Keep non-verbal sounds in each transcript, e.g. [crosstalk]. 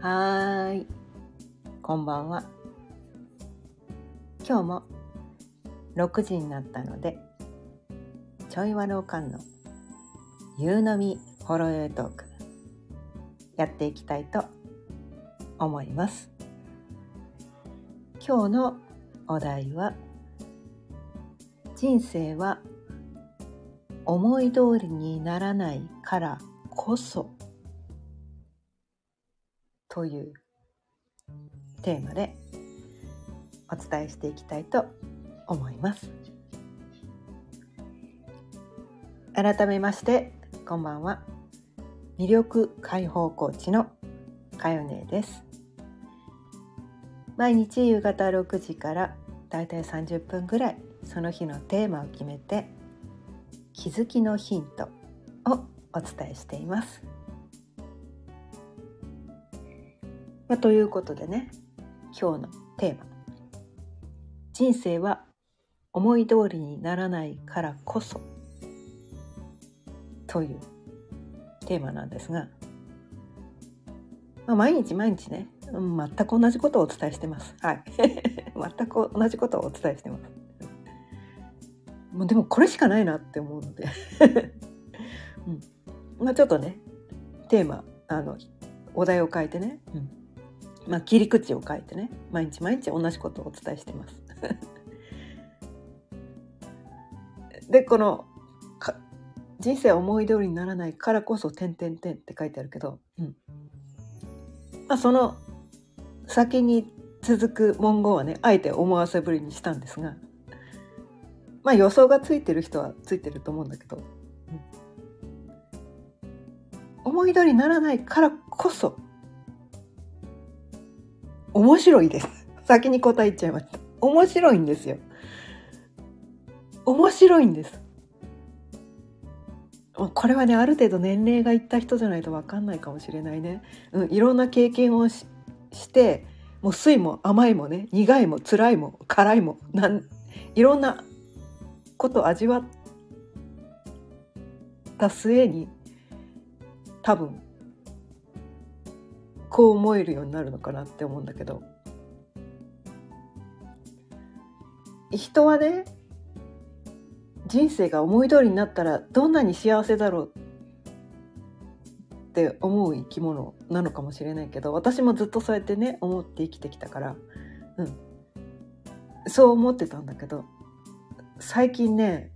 はーい。こんばんは。今日も6時になったので、ちょいわろうかんの夕飲みほろ酔いトーク、やっていきたいと思います。今日のお題は、人生は思い通りにならないからこそというテーマでお伝えしていきたいと思います。改めましてこんばんは。魅力解放コーチのかよねです。毎日夕方6時からだいたい30分ぐらいその日のテーマを決めて気づきのヒントをお伝えしています。まあ、ということでね今日のテーマ「人生は思い通りにならないからこそ」というテーマなんですが、まあ、毎日毎日ね全く同じことをお伝えしてます。はい。[laughs] 全く同じことをお伝えしてます。もうでもこれしかないなって思うので、[laughs] うん。まあ、ちょっとねテーマあのお題を変えてね、うん。まあ、切り口を変えてね毎日毎日同じことをお伝えしてます。[laughs] でこの人生思い通りにならないからこそ「点点点」って書いてあるけど、うんまあ、その先に続く文言はねあえて思わせぶりにしたんですがまあ予想がついてる人はついてると思うんだけど、思い通りにならないからこそ面白いです。先に答えちゃいました面白いんですよ。面白いんです。これはねある程度年齢がいった人じゃないと分かんないかもしれないね、うん、いろんな経験をししてもう酸いも甘いもね苦いも辛いも辛いもなんいろんなことを味わった末に多分こう思えるようになるのかなって思うんだけど人はね人生が思い通りになったらどんなに幸せだろうって思う生き物なのかもしれないけど私もずっとそうやってね思って生きてきたから、うん、そう思ってたんだけど最近ね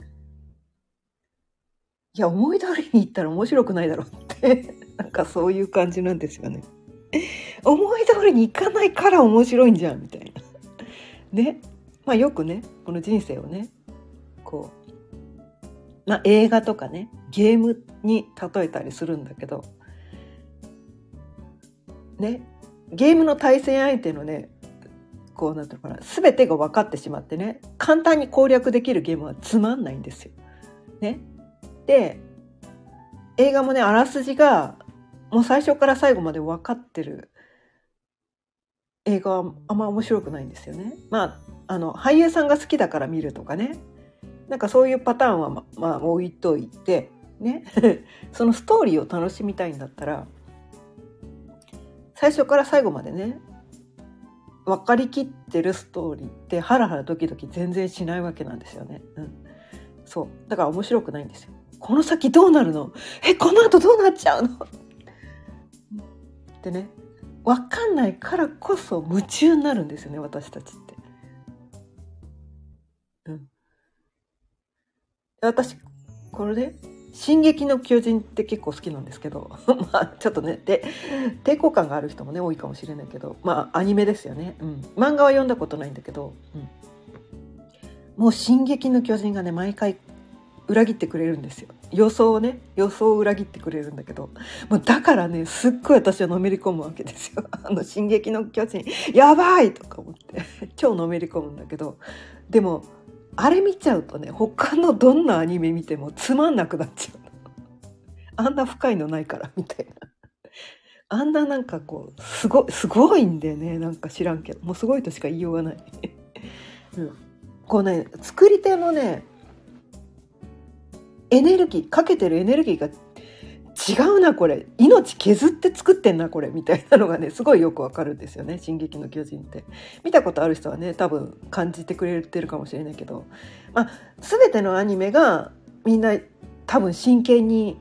いや思い通りにいったら面白くないだろうって [laughs] なんかそういう感じなんですよね。[laughs] 思い通りにいかないから面白いんじゃんみたいな。[laughs] ねまあよくねこの人生をねこう、まあ、映画とかねゲームに例えたりするんだけどねゲームの対戦相手のねこうなんていうのかな全てが分かってしまってね簡単に攻略できるゲームはつまんないんですよ。ね、で映画もねあらすじがもう最初から最後まで分かってる。映画はあんま面白くないんですよね。まああの俳優さんが好きだから見るとかね。なんかそういうパターンはままあ置いといてね。[laughs] そのストーリーを楽しみたいんだったら最初から最後までね分かりきってるストーリーってハラハラドキドキ全然しないわけなんですよね。うん、そう。だから面白くないんですよ。この先どうなるの？えこの後どうなっちゃうの？ってね分かんないからこそ夢中になるんですよね私たちって。うん、私これで「進撃の巨人」って結構好きなんですけど [laughs] まあちょっとねで抵抗感がある人もね多いかもしれないけどまあアニメですよね、うん、漫画は読んだことないんだけど、うん、もう「進撃の巨人」がね毎回裏切ってくれるんですよ。予想をね予想を裏切ってくれるんだけど。もうだからねすっごい私はのめり込むわけですよ「[laughs] あの進撃の巨人やばい!」とか思って。[laughs] 超のめり込むんだけど。でもあれ見ちゃうとね他のどんなアニメ見てもつまんなくなっちゃう [laughs] あんな深いのないからみたいな。あんななんかこうすごすごいんだよねなんか知らんけど。もうすごいとしか言いようがない、うん、こうね作り手のねエネルギーかけてるエネルギーが違うなこれ。命削って作ってんなこれ。みたいなのがねすごいよくわかるんですよね「進撃の巨人」って。見たことある人はね多分感じてくれてるかもしれないけど、まあ、全てのアニメがみんな多分真剣に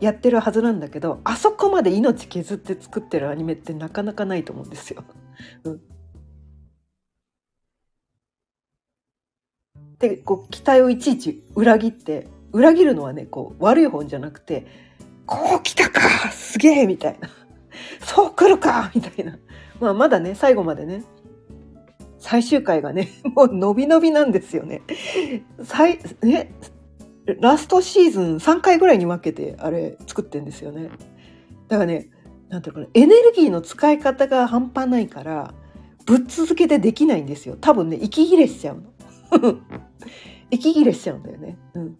やってるはずなんだけどあそこまで命削って作ってるアニメってなかなかないと思うんですよ。[laughs] うん、でこう期待をいちいち裏切って裏切るのはねこう悪い本じゃなくてこう来たかすげえみたいな。[laughs] そう来るかみたいな、まあ、まだね最後までね最終回がね [laughs] もう伸び伸びなんですよね。最ねラストシーズン3回ぐらいに分けてあれ作ってんですよね。だからねなんていうかなエネルギーの使い方が半端ないからぶっ続けてできないんですよ。多分ね息切れしちゃうの。[laughs] 息切れしちゃうんだよね、うん、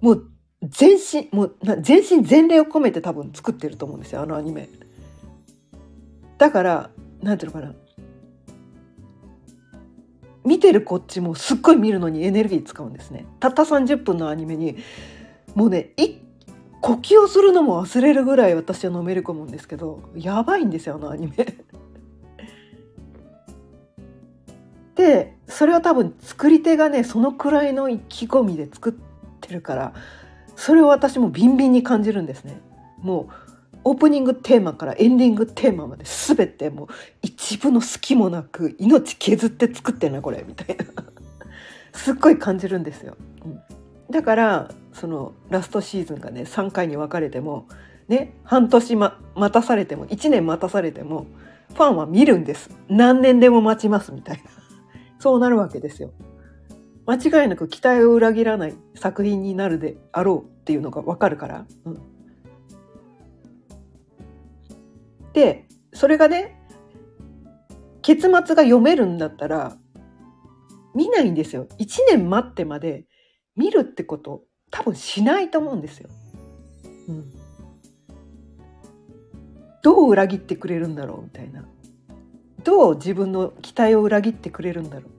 もう全身もう全身全霊を込めて多分作ってると思うんですよあのアニメ。だからなんていうのかな。見てるこっちもすっごい見るのにエネルギー使うんですね。たった30分のアニメにもうね一呼吸をするのも忘れるぐらい私はのめり込むんですけどやばいんですよあのアニメ。でそれは多分作り手がねそのくらいの意気込みで作ってるからそれを私もビンビンに感じるんですね。もうオープニングテーマからエンディングテーマまで全てもう一部の隙もなく命削って作ってんなこれみたいな [laughs] すっごい感じるんですよ。うん、だからそのラストシーズンがね3回に分かれてもね半年、ま、待たされても1年待たされてもファンは見るんです何年でも待ちますみたいなそうなるわけですよ。間違いなく期待を裏切らない作品になるであろうっていうのが分かるから。うん、でそれがね結末が読めるんだったら見ないんですよ。1年待ってまで見るってこと多分しないと思うんですよ。うん、どう裏切ってくれるんだろうみたいな。どう自分の期待を裏切ってくれるんだろう。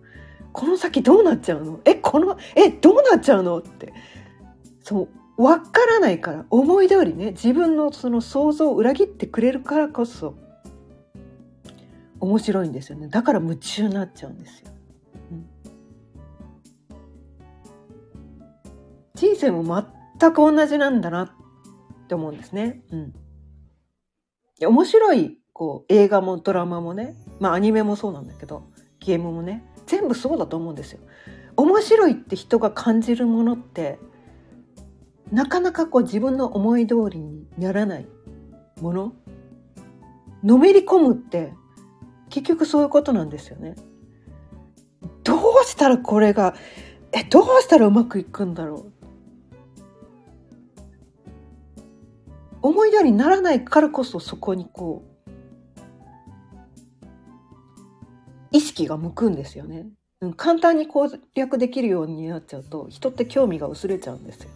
この先どうなっちゃうの？えこのえどうなっちゃうの？って。そう分からないから。思い通りね自分のその想像を裏切ってくれるからこそ面白いんですよね。だから夢中になっちゃうんですよ。人生も全く同じなんだなって思うんですね。うん。面白いこう映画もドラマもね、まあアニメもそうなんだけど、ゲームもね、全部そうだと思うんですよ。面白いって人が感じるものってなかなかこう自分の思い通りにならないもののめり込むって結局そういうことなんですよね。どうしたらこれがえどうしたらうまくいくんだろう思い通りにならないからこそそこにこう意識が向くんですよね。簡単に攻略できるようになっちゃうと人って興味が薄れちゃうんですよ。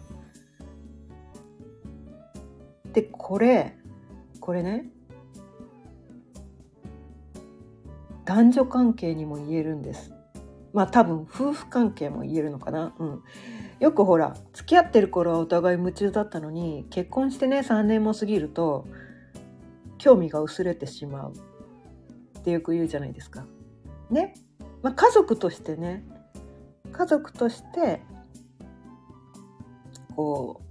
でこれこれね男女関係にも言えるんです。まあ多分夫婦関係も言えるのかな。うん、よくほら付き合ってる頃はお互い夢中だったのに結婚してね3年も過ぎると興味が薄れてしまうってよく言うじゃないですか。ね、まあ、家族としてね家族としてこう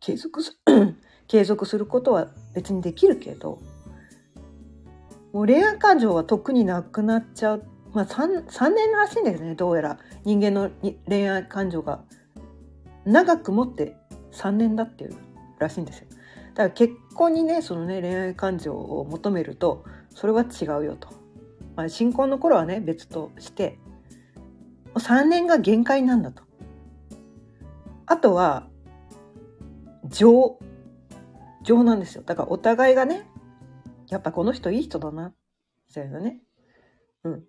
継続す [clears throat] 継続することは別にできるけどもう恋愛感情は特になくなっちゃうまあ 3, 3年らしいんですねどうやら人間の恋愛感情が長く持って3年だっていうらしいんですよ。だから結婚にねそのね恋愛感情を求めるとそれは違うよと。まあ、新婚の頃はね別として3年が限界なんだと。あとは情。情なんですよ。だからお互いがねやっぱこの人いい人だな。みたいなね。うん。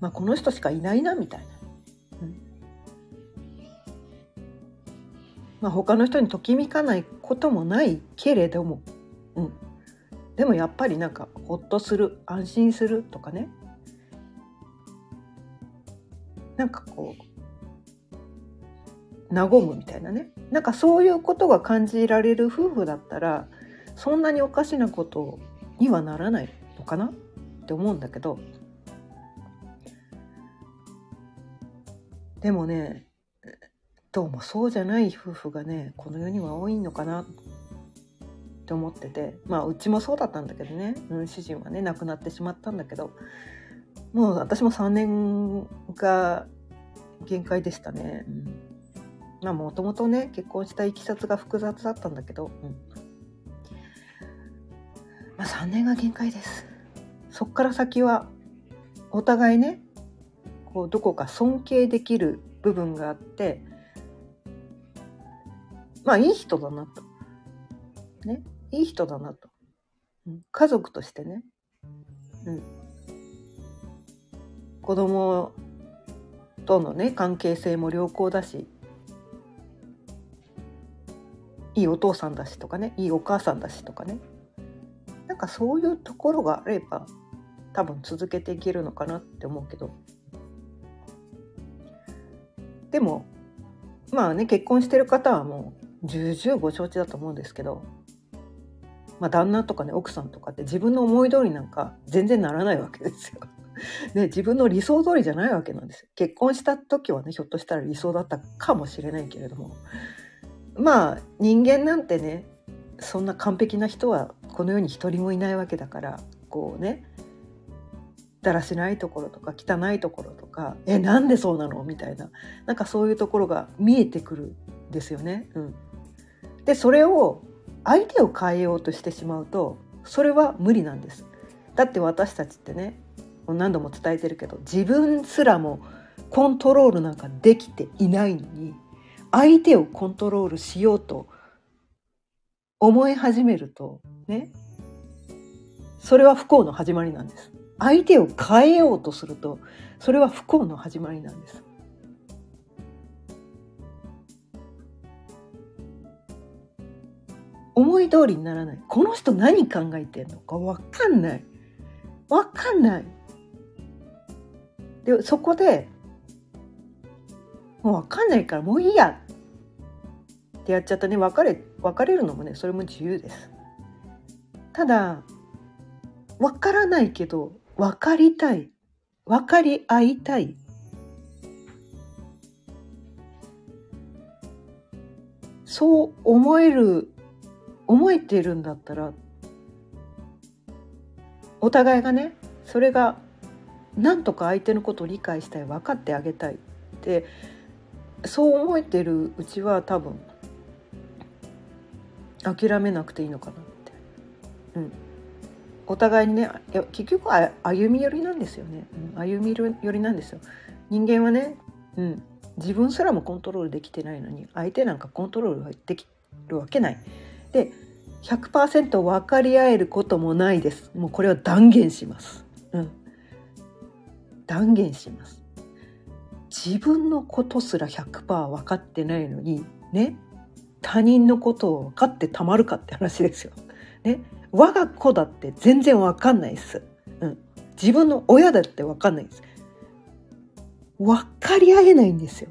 まあ、この人しかいないなみたいな、うん。まあ、他の人にときめかないこともないけれども、うん、でもやっぱりなんかほっとする安心するとかね。なんかこう和むみたいなね。なんかそういうことが感じられる夫婦だったらそんなにおかしなことにはならないのかなって思うんだけど。でもねどうもそうじゃない夫婦がねこの世には多いのかな。って思っててまあうちもそうだったんだけどね、うん、主人はね亡くなってしまったんだけどもう私も3年が限界でしたね。うん、まあもともとね結婚したいきさつが複雑だったんだけど、うん、まあ3年が限界です。そっから先はお互いねこうどこか尊敬できる部分があってまあいい人だなと。ねいい人だなと。うん、家族としてね。うん。子供とのね関係性も良好だしいいお父さんだしとかねいいお母さんだしとかねなんかそういうところがあれば多分続けていけるのかなって思うけどでもまあね結婚してる方はもう重々ご承知だと思うんですけどまあ旦那とかね奥さんとかって自分の思い通りなんか全然ならないわけですよ。[laughs] ね、自分の理想通りじゃないわけなんですよ。結婚した時はね、ひょっとしたら理想だったかもしれないけれども。まあ、人間なんてね、そんな完璧な人はこの世に一人もいないわけだから、こうね、だらしないところとか汚いところとか、え、なんでそうなの？みたいな、なんかそういうところが見えてくるんですよね。うん。で、それを相手を変えようとしてしまうと、それは無理なんです。だって私たちってね何度も伝えてるけど自分すらもコントロールなんかできていないのに相手をコントロールしようと思い始めるとねそれは不幸の始まりなんです。相手を変えようとするとそれは不幸の始まりなんです。思い通りにならない。この人何考えてんのか分かんない。分かんない。でそこでもう分かんないからもういいや。ってやっちゃったね。別れ別れるのもねそれも自由です。ただ分からないけど分かりたい。分かり合いたい。そう思える思えているんだったらお互いがねそれがなんとか相手のことを理解したい分かってあげたいってそう思えてるうちは多分諦めなくていいのかなって。うん、お互いにね結局は歩み寄りなんですよね、うん、歩み寄りなんですよ。人間はね、うん、自分すらもコントロールできてないのに相手なんかコントロールできるわけない。で100%分かり合えることもないですもうこれは断言します、うん、断言します。自分のことすら100%分かってないのにね他人のことを分かってたまるかって話ですよ。ね我が子だって全然分かんないです。うん、自分の親だって分かんないです。分かり合えないんですよ。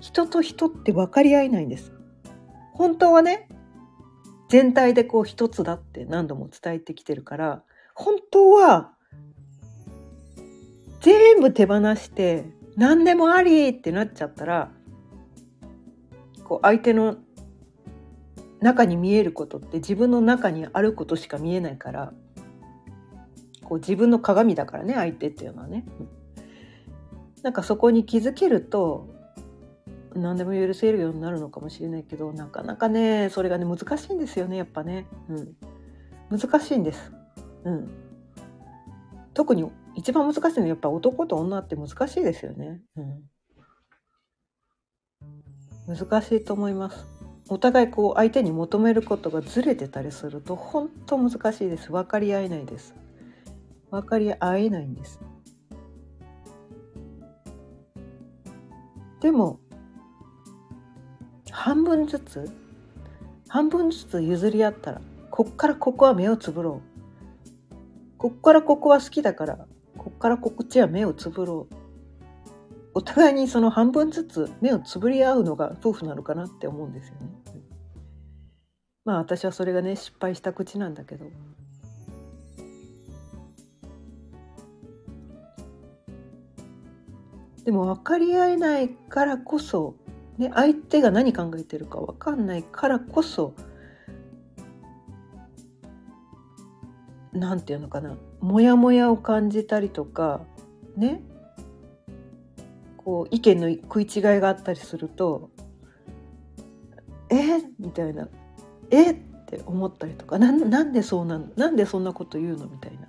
人と人って分かり合えないんです。本当はね全体でこう一つだって何度も伝えてきてるから本当は全部手放して何でもありってなっちゃったらこう相手の中に見えることって自分の中にあることしか見えないからこう自分の鏡だからね相手っていうのはね。なんかそこに気づけると何でも許せるようになるのかもしれないけどなかなかねそれがね難しいんですよねやっぱね。うん、難しいんです。うん、特に一番難しいのはやっぱ男と女って難しいですよね。うん、難しいと思います。お互いこう相手に求めることがずれてたりすると本当難しいです。分かり合えないです。分かり合えないんです。でも半分ずつ半分ずつ譲り合ったらこっからここは目をつぶろうこっからここは好きだからこっからこっちは目をつぶろうお互いにその半分ずつ目をつぶり合うのが夫婦なのかなって思うんですよね。まあ私はそれがね失敗した口なんだけど。でも分かり合えないからこそ、ね、相手が何考えてるか分かんないからこそなんていうのかなモヤモヤを感じたりとかねこう意見の食い違いがあったりすると「えみたいな「えっ?」て思ったりとかななんでそうなのなんでそんなこと言うの？みたいな。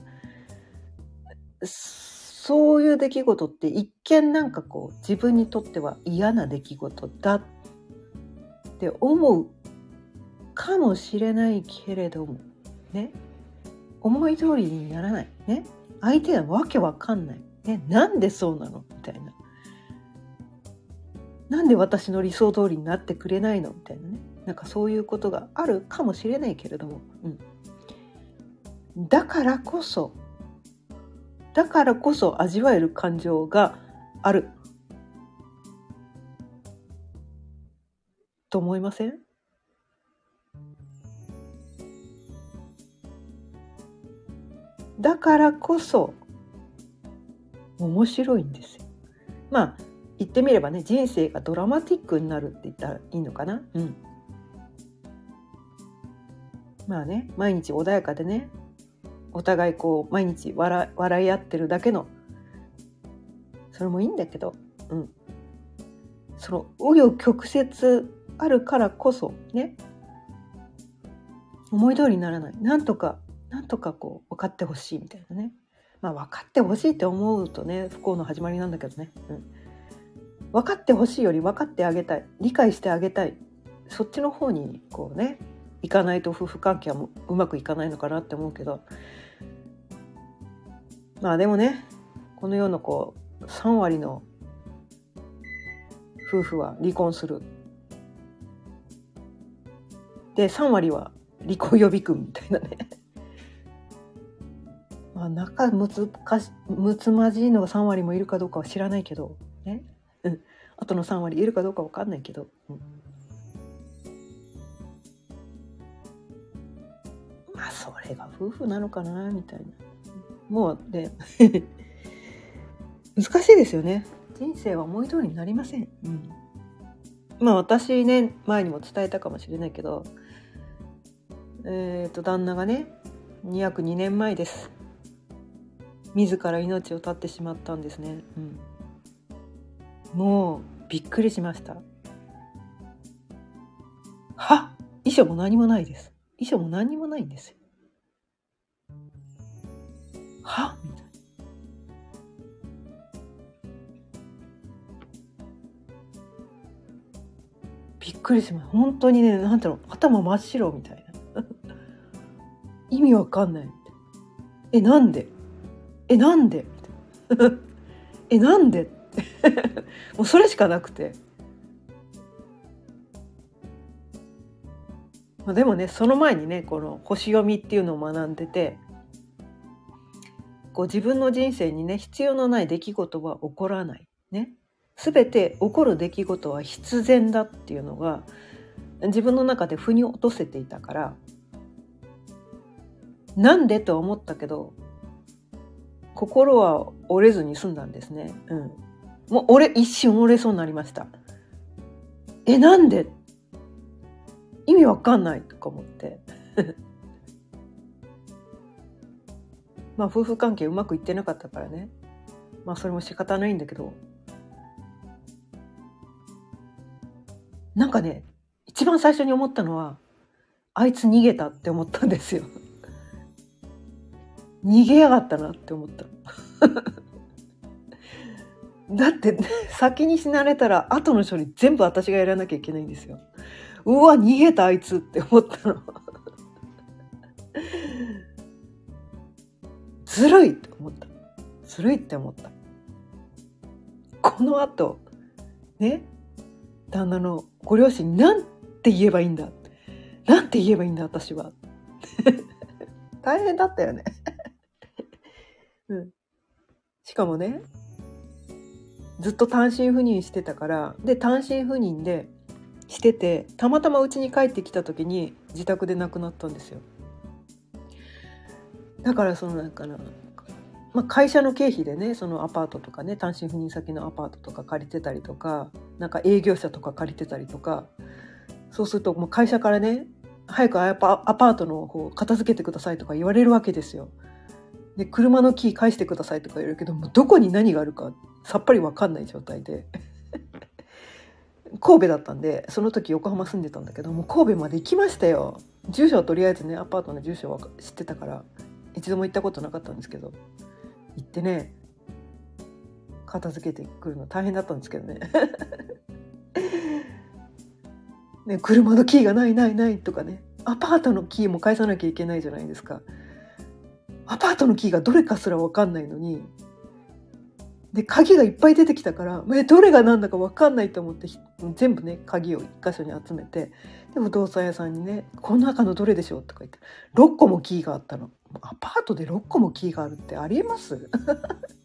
そういう出来事って一見なんかこう自分にとっては嫌な出来事だって思うかもしれないけれどもね。思い通りにならないね。相手はわけわかんない、ね、なんでそうなのみたいな。なんで私の理想通りになってくれないのみたいなね。なんかそういうことがあるかもしれないけれども、うん、だからこそだからこそ味わえる感情があると思いません？だからこそ面白いんですよ。まあ言ってみればね人生がドラマティックになるって言ったらいいのかな？うん、まあね毎日穏やかでねお互いこう毎日笑笑い合ってるだけのそれもいいんだけど、うん、その紆余曲折あるからこそね。思い通りにならない。なんとかなんとかこう分かってほしいみたいなね。まあ分かってほしいって思うとね不幸の始まりなんだけどね、うん、分かってほしいより分かってあげたい。理解してあげたい。そっちの方にこうねいかないと夫婦関係はうまくいかないのかなって思うけどまあでもねこの世のこう3割の夫婦は離婚する。で3割は離婚予備軍みたいなね。[laughs] まあ仲むつかしむつまじいのが3割もいるかどうかは知らないけどね、うん、あとの3割いるかどうか分かんないけど、うん、まあそれが夫婦なのかなみたいな。もうね [laughs] 難しいですよね。人生は思い通りになりません、うん、まあ私ね前にも伝えたかもしれないけどえっ、ー、と旦那がね約2年前です。自ら命を絶ってしまったんですね、うん、もうびっくりしました。は遺書も何もないです。遺書も何もないんですよ。は？みたいな。びっくりします。本当にねなんだろう頭真っ白みたいな。[laughs] 意味わかんない。えなんで？えなんで？[laughs] えなんで？[laughs] もうそれしかなくて。まあ、でもねその前にねこの星読みっていうのを学んでてこう自分の人生にね必要のない出来事は起こらないね全て起こる出来事は必然だっていうのが自分の中で腑に落とせていたからなんでと思ったけど心は折れずに済んだんですね。うん。もう折、一瞬折れそうになりました。え、なんで？意味わかんないとか思って。まあ夫婦関係うまくいってなかったからね。まあそれも仕方ないんだけど。なんかね、一番最初に思ったのは、あいつ逃げたって思ったんですよ。逃げやがったなって思った [laughs] だって先に死なれたら後の処理全部私がやらなきゃいけないんですようわ逃げたあいつって思ったのずるいって思った。ずるいって思った。この後ね旦那のご両親に何て言えばいいんだ。なんて言えばいいんだ私は。[laughs] 大変だったよね。[laughs] うん。しかもね、ずっと単身赴任してたからで単身赴任でしててたまたま家に帰ってきた時に自宅で亡くなったんですよ。だからそのなんかな、まあ、会社の経費でねそのアパートとかね単身赴任先のアパートとか借りてたりとかなんか営業者とか借りてたりとかそうするともう会社からね早くアパートの方片付けてくださいとか言われるわけですよ。で車のキー返してくださいとか言われるけどもうどこに何があるかさっぱり分かんない状態で。[laughs] 神戸だったんでその時横浜住んでたんだけどもう神戸まで行きましたよ。住所はとりあえずねアパートの住所は知ってたから。一度も行ったことなかったんですけど行ってね片付けてくるの大変だったんですけどね。[laughs] ね車のキーがないないないとかね。アパートのキーも返さなきゃいけないじゃないですか。アパートのキーがどれかすら分かんないのにで鍵がいっぱい出てきたからえどれが何だか分かんないと思って全部ね鍵を一箇所に集めてで不動産屋さんにね「この中のどれでしょう?」とか言って6個もキーがあったの。アパートで6個もキーがあるってありえます？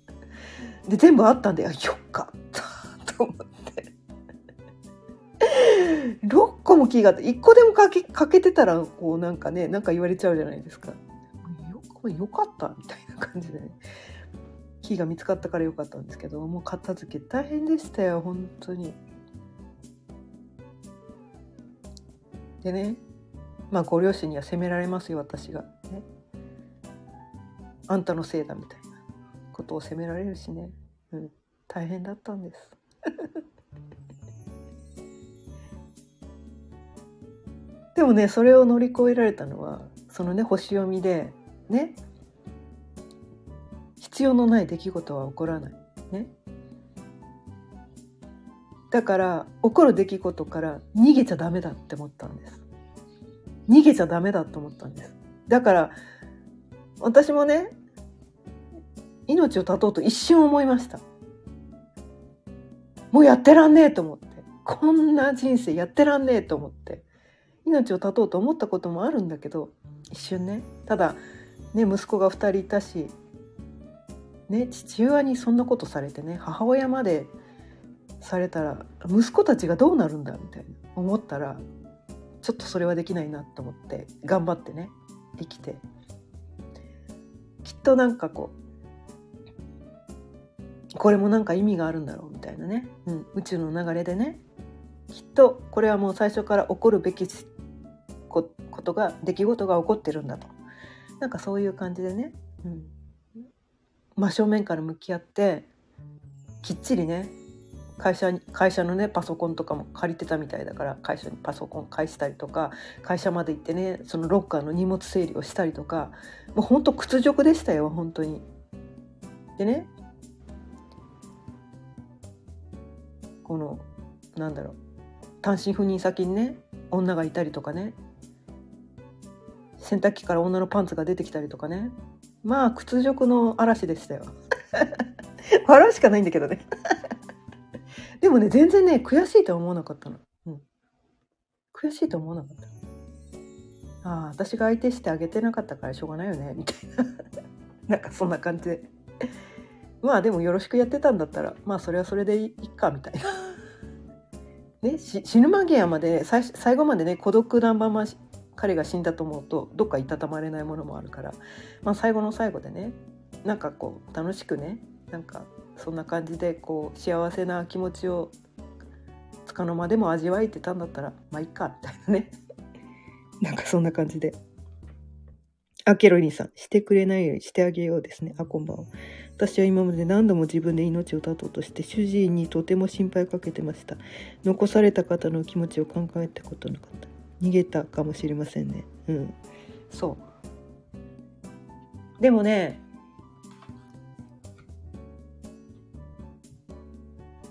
[laughs] で全部あったんで「あよかった」[laughs] と思って6個もキーがあって1個でもかけかけてたらこうなんかねなんか言われちゃうじゃないですか。よよかったみたいな感じで、ね、キーが見つかったからよかったんですけどもう片付け大変でしたよ本当に。でねまあご両親には責められますよ私がね。あんたのせいだみたいなことを責められるしね、うん、大変だったんです。[laughs] でもねそれを乗り越えられたのはそのね星読みでね。必要のない出来事は起こらない。ね。だから起こる出来事から逃げちゃダメだって思ったんです。逃げちゃダメだと思ったんです。だから私もね命を絶とうと一瞬思いました。もうやってらんねえと思って。こんな人生やってらんねえと思って。命を絶とうと思ったこともあるんだけど一瞬ね。ただね息子が2人いたし、ね、父親にそんなことされてね母親までされたら息子たちがどうなるんだみたいな思ったらちょっとそれはできないなと思って頑張ってね生きて。きっとなんかこうこれもなんか意味があるんだろうみたいなね、うん、宇宙の流れでね。きっとこれはもう最初から起こるべきことが出来事が起こってるんだと。なんかそういう感じでね、うん、真正面から向き合ってきっちりね会社に会社のねパソコンとかも借りてたみたいだから会社にパソコン返したりとか会社まで行ってねそのロッカーの荷物整理をしたりとかもうほんと屈辱でしたよ本当に。でねこのなんだろう単身赴任先にね女がいたりとかね洗濯機から女のパンツが出てきたりとかね。まあ屈辱の嵐でしたよ。[laughs] 笑うしかないんだけどね。[laughs] でもね全然ね悔しいとは思わなかったの、うん、悔しいと思わなかった。ああ私が相手してあげてなかったからしょうがないよねみたいな。[laughs] なんかそんな感じで。まあでもよろしくやってたんだったらまあそれはそれでいいかみたいな [laughs] ね、死ぬ間際まで最最後までね孤独なまま彼が死んだと思うとどっかいたたまれないものもあるから、まあ、最後の最後でねなんかこう楽しくねなんかそんな感じでこう幸せな気持ちをつかの間でも味わえてたんだったらまあいっかみたいなね [laughs] なんかそんな感じで。あ、ケロリンさん、してくれないようにしてあげようですね。あ、こんばんは。私は今まで何度も自分で命を絶とうとして主治医にとても心配かけてました。残された方の気持ちを考えたことなかった。逃げたかもしれませんね。うん。そう。でもね、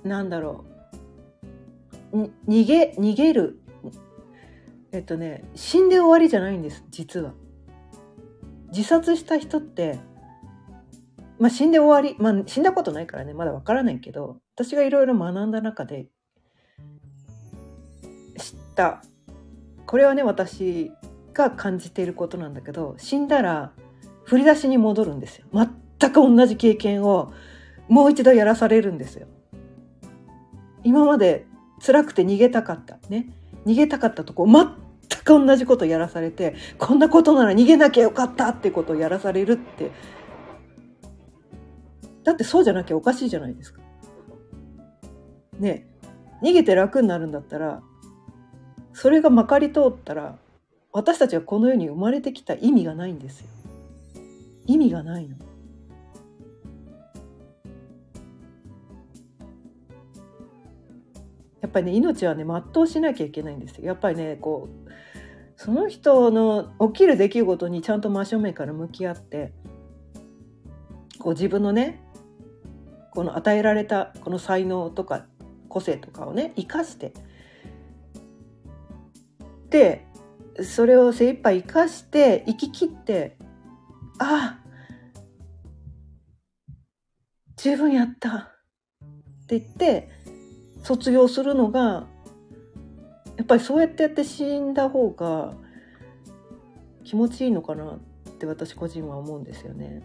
なんだろう。逃げ、逃げる。えっとね、死んで終わりじゃないんです、実は。自殺した人って、まあ死んで終わり、まあ死んだことないからね、まだわからないけど、私がいろいろ学んだ中で知った。これはね私が感じていることなんだけど死んだら振り出しに戻るんですよ。全く同じ経験をもう一度やらされるんですよ。今まで辛くて逃げたかった。ね。逃げたかったとこ全く同じことやらされてこんなことなら逃げなきゃよかったってことをやらされるってだってそうじゃなきゃおかしいじゃないですか。ね逃げて楽になるんだったらそれがまかり通ったら私たちがこの世に生まれてきた意味がないんですよ。意味がないの。やっぱりね命はね全うしなきゃいけないんですよ。やっぱりねこうその人の起きる出来事にちゃんと真正面から向き合ってこう自分のねこの与えられたこの才能とか個性とかをね生かしてでそれを精一杯生かして生き切ってああ十分やった。って言って卒業するのがやっぱりそうやってやって死んだ方が気持ちいいのかなって私個人は思うんですよね。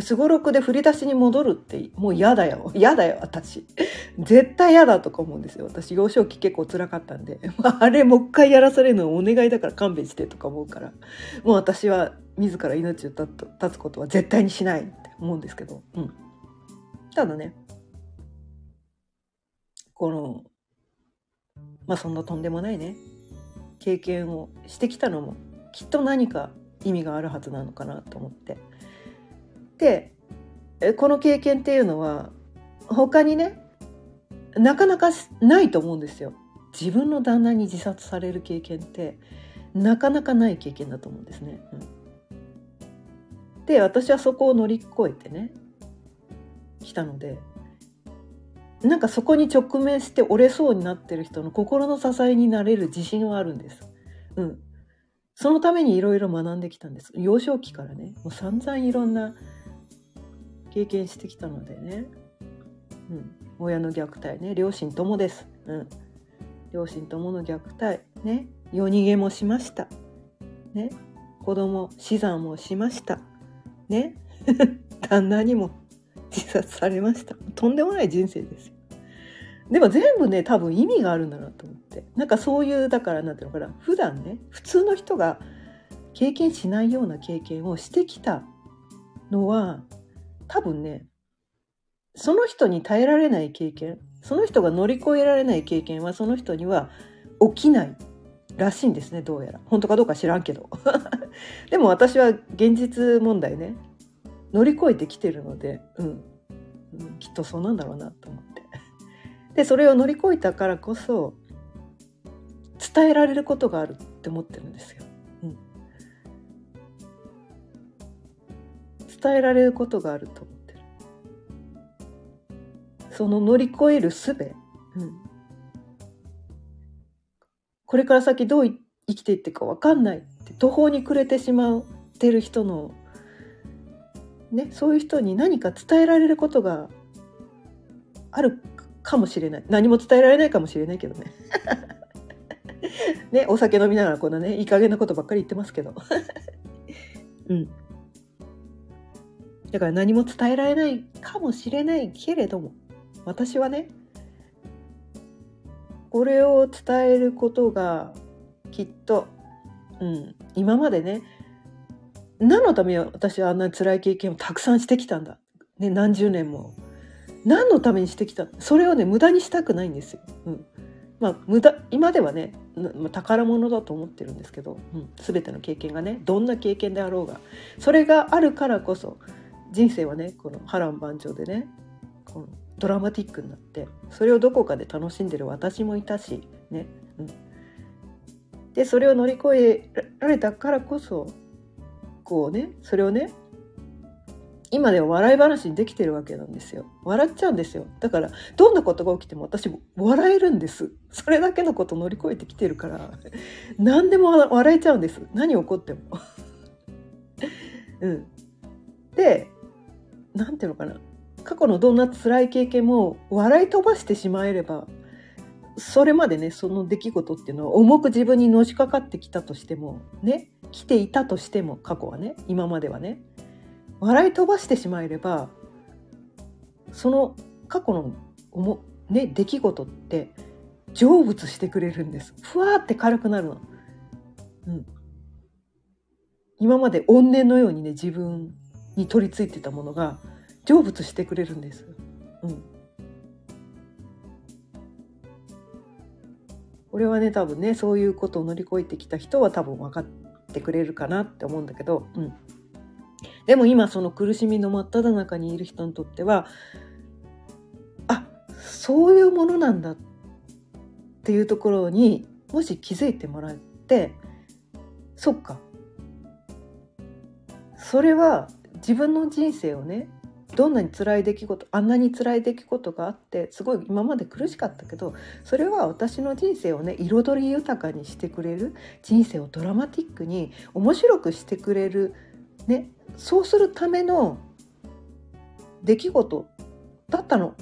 すごろくで振り出しに戻るってもう嫌だよ。嫌だよ私。絶対嫌だとか思うんですよ。私幼少期結構辛かったんで。あれもう一回やらされるのお願いだから勘弁してとか思うから。もう私は自ら命を絶つことは絶対にしないって思うんですけど、うん、ただねこのまあそんなとんでもないね。経験をしてきたのもきっと何か意味があるはずなのかなと思って。でこの経験っていうのは他にねなかなかないと思うんですよ。自分の旦那に自殺される経験ってなかなかない経験だと思うんですね。うん、で私はそこを乗り越えてね来たのでなんかそこに直面して折れそうになってる人の心の支えになれる自信はあるんです。うん。そのためにいろいろ学んできたんです。幼少期からね、もう散々いろんな経験してきたのでね。うん。親の虐待ね、両親ともです。うん。両親ともの虐待。ね。夜逃げもしました。ね。子供、死産もしました。ね。[laughs] 旦那にも自殺されました。とんでもない人生ですよ。でも全部ね多分意味があるんだなと思って。なんかそういうだからなんていうのかな。普段ね普通の人が経験しないような経験をしてきたのは多分ねその人に耐えられない経験その人が乗り越えられない経験はその人には起きないらしいんですねどうやら。本当かどうか知らんけど。[laughs] でも私は現実問題ね乗り越えてきてるので、うん、うん、きっとそうなんだろうなと思って。[laughs] でそれを乗り越えたからこそ伝えられることがあるって思ってるんですよ。うん、伝えられることがあると思ってる。その乗り越える術、うん、これから先どう生きていっていくか分かんないって途方に暮れてしまってる人のね、そういう人に何か伝えられることがあるかもしれない。何も伝えられないかもしれないけどね。[laughs] ねお酒飲みながらこんなねいい加減なことばっかり言ってますけど。[laughs] うん。だから何も伝えられないかもしれないけれども私はねこれを伝えることがきっと、うん、今までね何のために私はあんな辛い経験をたくさんしてきたんだ、ね、何十年も。何のためにしてきた？それをね無駄にしたくないんですよ。うん。まあ、無駄今ではね宝物だと思ってるんですけど、うん、全ての経験がねどんな経験であろうが。それがあるからこそ人生はねこの波乱万丈でねこのドラマティックになってそれをどこかで楽しんでる私もいたしね、うん、でそれを乗り越えられたからこそこうねそれをね今では笑い話にできてるわけなんですよ。笑っちゃうんですよ。だからどんなことが起きても私笑えるんです。それだけのこと乗り越えてきてるから何でも笑えちゃうんです。何起こっても。うん。で何ていうのかな。過去のどんな辛い経験も笑い飛ばしてしまえればそれまでねその出来事っていうのは重く自分にのしかかってきたとしてもね来ていたとしても過去はね今まではね笑い飛ばしてしまえればその過去のおも、ね、出来事って成仏してくれるんですふわーって軽くなるの。うん、今まで怨念のようにね自分に取り付いてたものが成仏してくれるんです。うん、これはね多分ねそういうことを乗り越えてきた人は多分分かってくれるかなって思うんだけど、うん、でも今その苦しみの真っ只中にいる人にとってはあそういうものなんだっていうところにもし気づいてもらってそっか。それは自分の人生をねどんなに辛い出来事あんなに辛い出来事があってすごい今まで苦しかったけどそれは私の人生をね彩り豊かにしてくれる人生をドラマティックに面白くしてくれる、ね、そうするための出来事だったの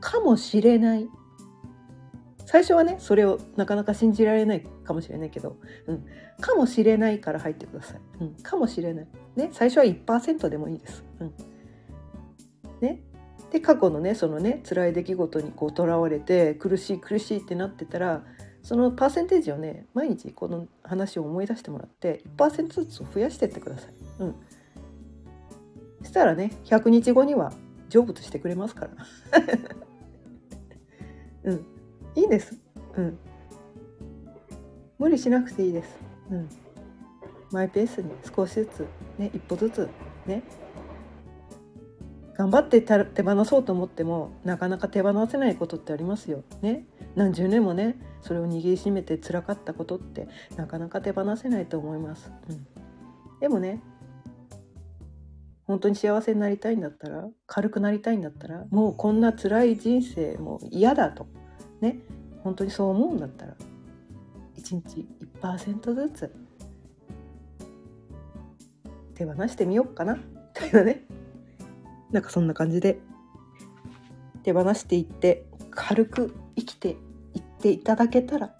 かもしれない。最初はねそれをなかなか信じられないかもしれないけど、うん、かもしれないから入ってください、うん、かもしれない。ね最初は1%でもいいです、うん。ね、で過去のねそのね辛い出来事にこうとらわれて苦しい苦しいってなってたらそのパーセンテージをね毎日この話を思い出してもらって1%ずつ増やしてってください。うん、そしたらね100日後には成仏してくれますから。[laughs] うん、いいです。うん。無理しなくていいです。うん。マイペースに少しずつね一歩ずつね頑張って手放そうと思ってもなかなか手放せないことってありますよ。ね。何十年もねそれを握りしめて辛かったことってなかなか手放せないと思います。うん、でもね本当に幸せになりたいんだったら軽くなりたいんだったらもうこんな辛い人生もう嫌だと。ね。本当にそう思うんだったら1日1%ずつ手放してみようかな。というね。なんかそんな感じで手放していって軽く生きていっていただけたら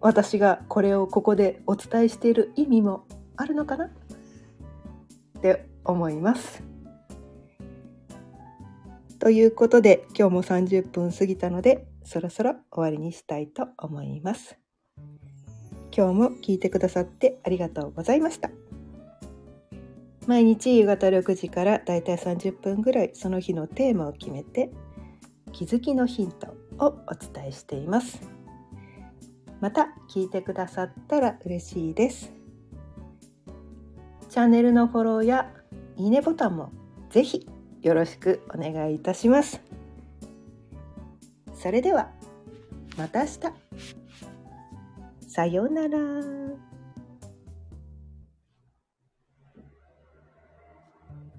私がこれをここでお伝えしている意味もあるのかな？って思います。ということで今日も30分過ぎたのでそろそろ終わりにしたいと思います。今日も聞いてくださってありがとうございました。毎日夕方6時からだいたい30分ぐらいその日のテーマを決めて気づきのヒントをお伝えしています。また聞いてくださったら嬉しいです。チャンネルのフォローやいいねボタンもぜひよろしくお願いいたします。それではまた明日。さようなら。